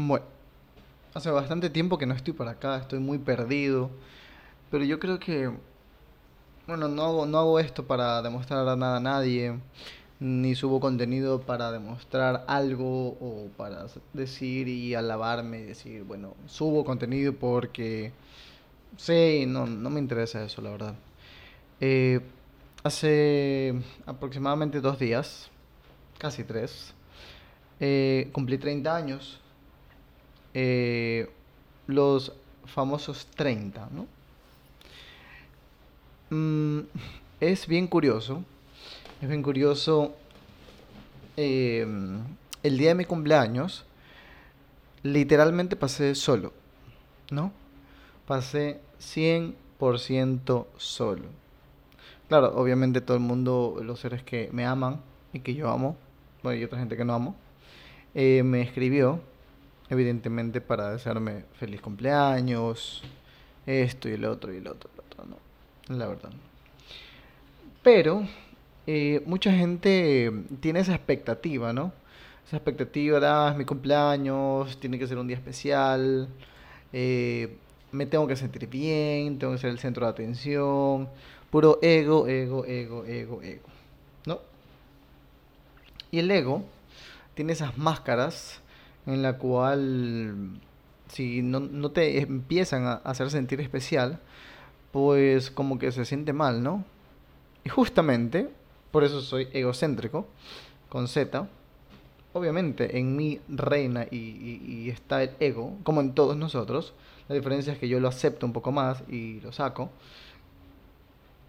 Bueno, hace bastante tiempo que no estoy por acá, estoy muy perdido, pero yo creo que, bueno, no hago, no hago esto para demostrar nada a nadie, ni subo contenido para demostrar algo o para decir y alabarme y decir, bueno, subo contenido porque sí, no, no me interesa eso, la verdad. Eh, hace aproximadamente dos días, casi tres, eh, cumplí 30 años eh, los famosos 30, ¿no? Mm, es bien curioso, es bien curioso, em, el día de mi cumpleaños, literalmente pasé solo, ¿no? Pasé 100% solo. Claro, obviamente todo el mundo, los seres que me aman y que yo amo, bueno, y otra gente que no amo, eh, me escribió evidentemente para desearme feliz cumpleaños, esto y el otro y el otro, el otro, ¿no? La verdad. Pero eh, mucha gente tiene esa expectativa, ¿no? Esa expectativa ah, es mi cumpleaños, tiene que ser un día especial, eh, me tengo que sentir bien, tengo que ser el centro de atención, puro ego, ego, ego, ego, ego, ¿no? Y el ego tiene esas máscaras en la cual si no, te empiezan a hacer sentir especial, pues como que se siente mal, ¿no? Y justamente, por eso soy egocéntrico, con Z, obviamente en mí reina y, está el ego, como en todos nosotros, la diferencia es que yo lo acepto un poco más y lo saco.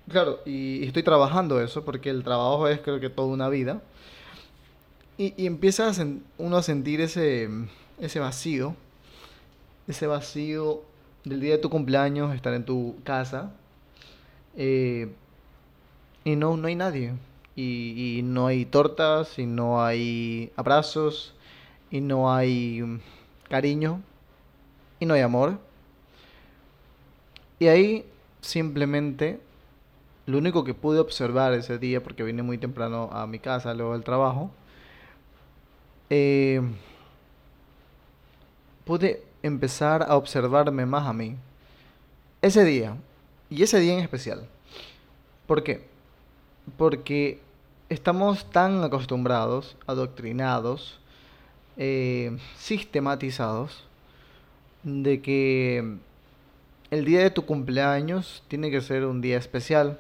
Claro, y, estoy trabajando eso, porque el trabajo es creo que toda una vida. Y, y empieza uno a sentir ese, ese vacío, ese vacío del día de tu cumpleaños, estar en tu casa, eh, y no, no hay nadie. Y, y, no hay tortas, y no hay abrazos, y no hay mm, cariño, y no hay amor. Y ahí simplemente lo único que pude observar ese día, porque vine muy temprano a mi casa luego del trabajo, eh, pude empezar a observarme más a mí. Ese día, y ese día en especial. ¿Por qué? Porque estamos tan acostumbrados, adoctrinados, eh, sistematizados, de que el día de tu cumpleaños tiene que ser un día especial.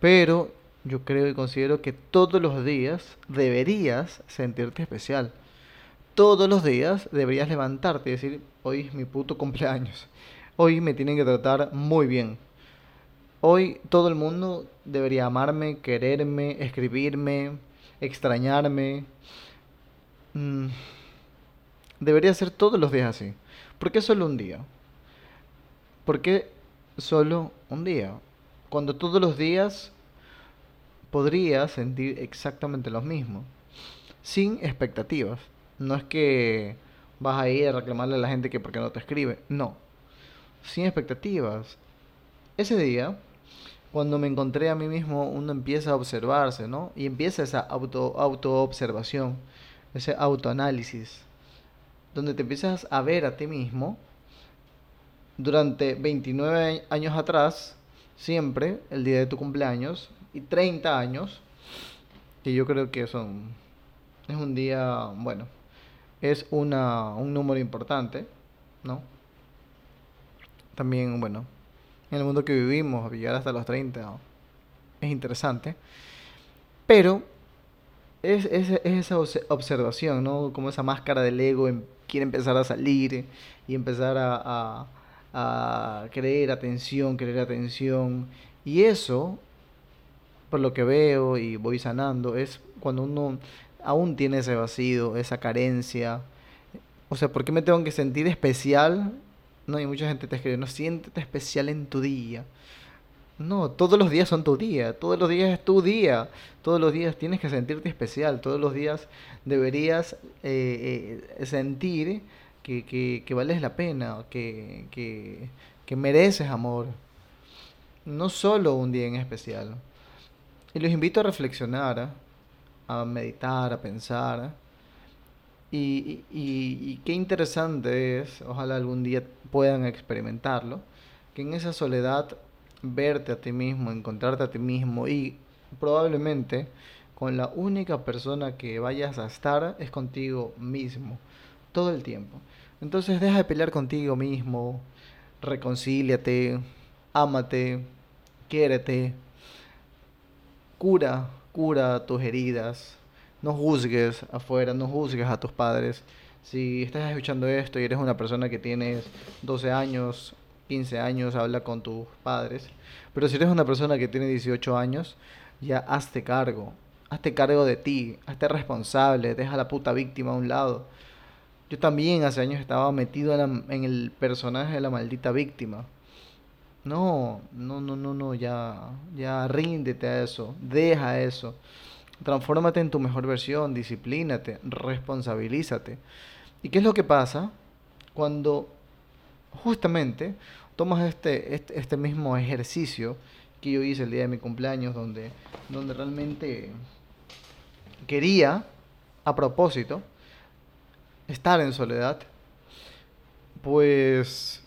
Pero yo creo y considero que todos los días deberías sentirte especial. Todos los días deberías levantarte y decir, hoy es mi puto cumpleaños. Hoy me tienen que tratar muy bien. Hoy todo el mundo debería amarme, quererme, escribirme, extrañarme. Mm, debería ser todos los días así. ¿Por qué solo un día? ¿Por qué solo un día? Cuando todos los días podría sentir exactamente lo mismo, sin expectativas. No es que vas a ir a reclamarle a la gente que por qué no te escribe, no, sin expectativas. Ese día, cuando me encontré a mí mismo, uno empieza a observarse, ¿no? Y empieza esa auto, autoobservación, ese autoanálisis, donde te empiezas a ver a ti mismo durante 29 años atrás, siempre, el día de tu cumpleaños, y 30 años, que yo creo que son, es un día, bueno, es una, un número importante, ¿no? También, bueno, en el mundo que vivimos, llegar hasta los 30 es interesante, pero es, es, esa observación, ¿no? Como esa máscara del ego quiere empezar a salir y empezar a, a, a querer atención, querer atención. Y eso por lo que veo y voy sanando, es cuando uno aún tiene ese vacío, esa carencia. O sea, ¿por qué me tengo que sentir especial? No, y mucha gente te escribe, no siéntete especial en tu día. No, todos los días son tu día, todos los días es tu día, todos los días tienes que sentirte especial, todos los días deberías eh, eh, sentir que, que, que, vales la pena, que, que, que mereces amor. No solo un día en especial. Y los invito a reflexionar, a meditar, a pensar. Y, y, qué interesante es, ojalá algún día puedan experimentarlo, que en esa soledad verte a ti mismo, encontrarte a ti mismo y probablemente con la única persona que vayas a estar es contigo mismo, todo el tiempo. Entonces deja de pelear contigo mismo, reconcíliate, ámate, quiérete, cura, cura tus heridas, no juzgues afuera, no juzgues a tus padres. Si estás escuchando esto y eres una persona que tienes 12 años, 15 años, habla con tus padres. Pero si eres una persona que tiene 18 años, ya hazte cargo. Hazte cargo de ti, hazte responsable, deja a la puta víctima a un lado. Yo también hace años estaba metido en, en el personaje de la maldita víctima. No, no, no, no, no, ya, ya ríndete a eso, deja eso. Transfórmate en tu mejor versión, disciplínate, responsabilízate. ¿Y qué es lo que pasa cuando justamente tomas este, este, este, mismo ejercicio que yo hice el día de mi cumpleaños, donde, donde realmente quería, a propósito, estar en soledad, pues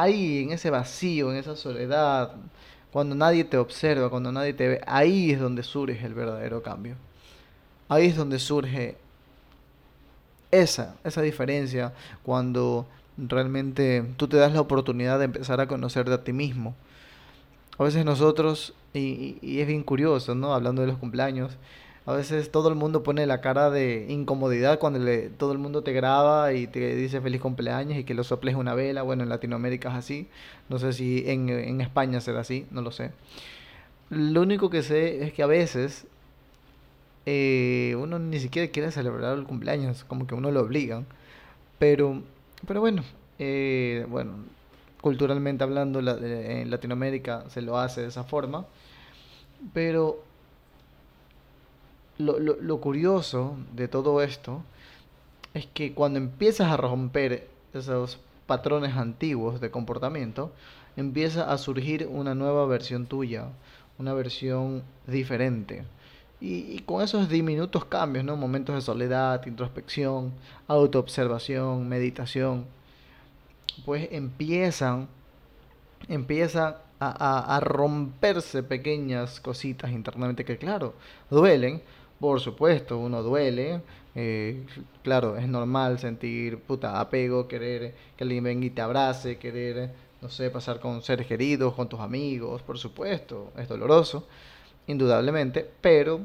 ahí en ese vacío, en esa soledad, cuando nadie te observa, cuando nadie te ve, ahí es donde surge el verdadero cambio. Ahí es donde surge esa, esa diferencia cuando realmente tú te das la oportunidad de empezar a conocerte a ti mismo. A veces nosotros, y, es bien curioso, ¿no? Hablando de los cumpleaños, a veces todo el mundo pone la cara de incomodidad cuando todo el mundo te graba y te dice feliz cumpleaños y que lo soples una vela. Bueno, en Latinoamérica es así. No sé si en, en España será así, no lo sé. Lo único que sé es que a veces eh, uno ni siquiera quiere celebrar el cumpleaños, como que uno lo obligan. Pero, pero bueno, eh, bueno, culturalmente hablando, en Latinoamérica se lo hace de esa forma. Pero lo, lo, lo curioso de todo esto es que cuando empiezas a romper esos patrones antiguos de comportamiento, empieza a surgir una nueva versión tuya, una versión diferente. Y, con esos diminutos cambios, ¿no? Momentos de soledad, introspección, autoobservación, meditación, pues empiezan, empieza a, a romperse pequeñas cositas internamente que, claro, duelen, por supuesto, uno duele. Eh, claro, es normal sentir puta apego, querer que alguien venga y te abrace, querer, no sé, pasar con seres queridos, con tus amigos, por supuesto, es doloroso, indudablemente, pero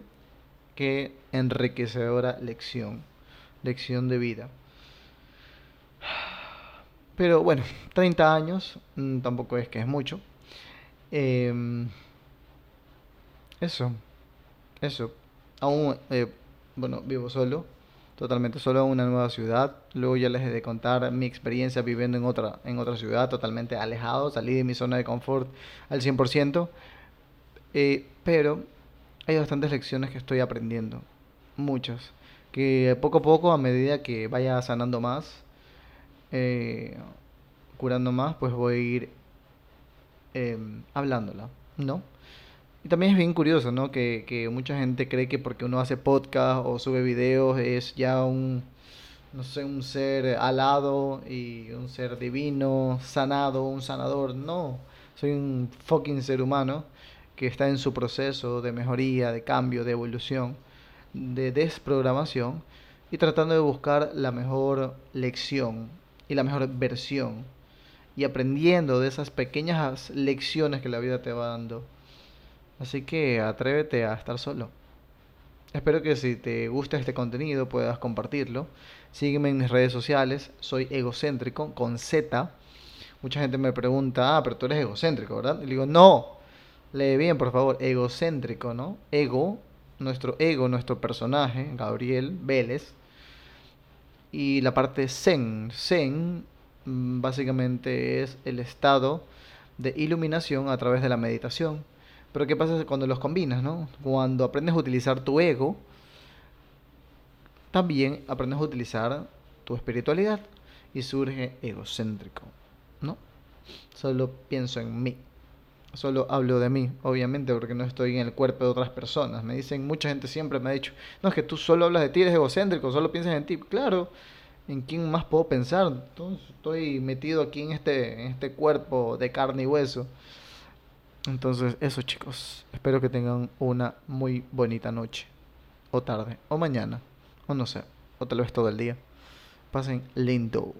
qué enriquecedora lección, lección de vida. Pero bueno, 30 años, mm, tampoco es que es mucho. Em, eso, eso aún, eh, bueno, vivo solo, totalmente solo en una nueva ciudad. Luego ya les he de contar mi experiencia viviendo en otra, en otra ciudad, totalmente alejado, salí de mi zona de confort al 100%. Eh, pero hay bastantes lecciones que estoy aprendiendo, muchas, que poco a poco, a medida que vaya sanando más, eh, curando más, pues voy a ir hablándola, ¿no? Y también es bien curioso, ¿no? Que, que mucha gente cree que porque uno hace podcast o sube videos es ya un, no sé, un ser alado y un ser divino, sanado, un sanador. No, soy un fucking ser humano que está en su proceso de mejoría, de cambio, de evolución, de desprogramación y tratando de buscar la mejor lección y la mejor versión y aprendiendo de esas pequeñas lecciones que la vida te va dando Así que atrévete a estar solo. Espero que si te gusta este contenido puedas compartirlo. Sígueme en mis redes sociales, soy egocéntrico con Z. Mucha gente me pregunta, ah, pero tú eres egocéntrico, ¿verdad? Y le digo, no, lee bien, por favor, egocéntrico, ¿no? Ego, nuestro ego, nuestro personaje, Gabriel Vélez. Y la parte zen, zen mm, básicamente es el estado de iluminación a través de la meditación. Pero ¿qué pasa cuando los combinas, no? Cuando aprendes a utilizar tu ego, también aprendes a utilizar tu espiritualidad y surge egocéntrico, ¿no? Solo pienso en mí. Solo hablo de mí, obviamente, porque no estoy en el cuerpo de otras personas. Me dicen, mucha gente siempre me ha dicho, no, es que tú solo hablas de ti, eres egocéntrico, solo piensas en ti. Claro, ¿en quién más puedo pensar? Estoy metido aquí en este, en este cuerpo de carne y hueso. Entonces, eso chicos, espero que tengan una muy bonita noche, o tarde, o mañana, o no sé, o tal vez todo el día. Pasen lindo.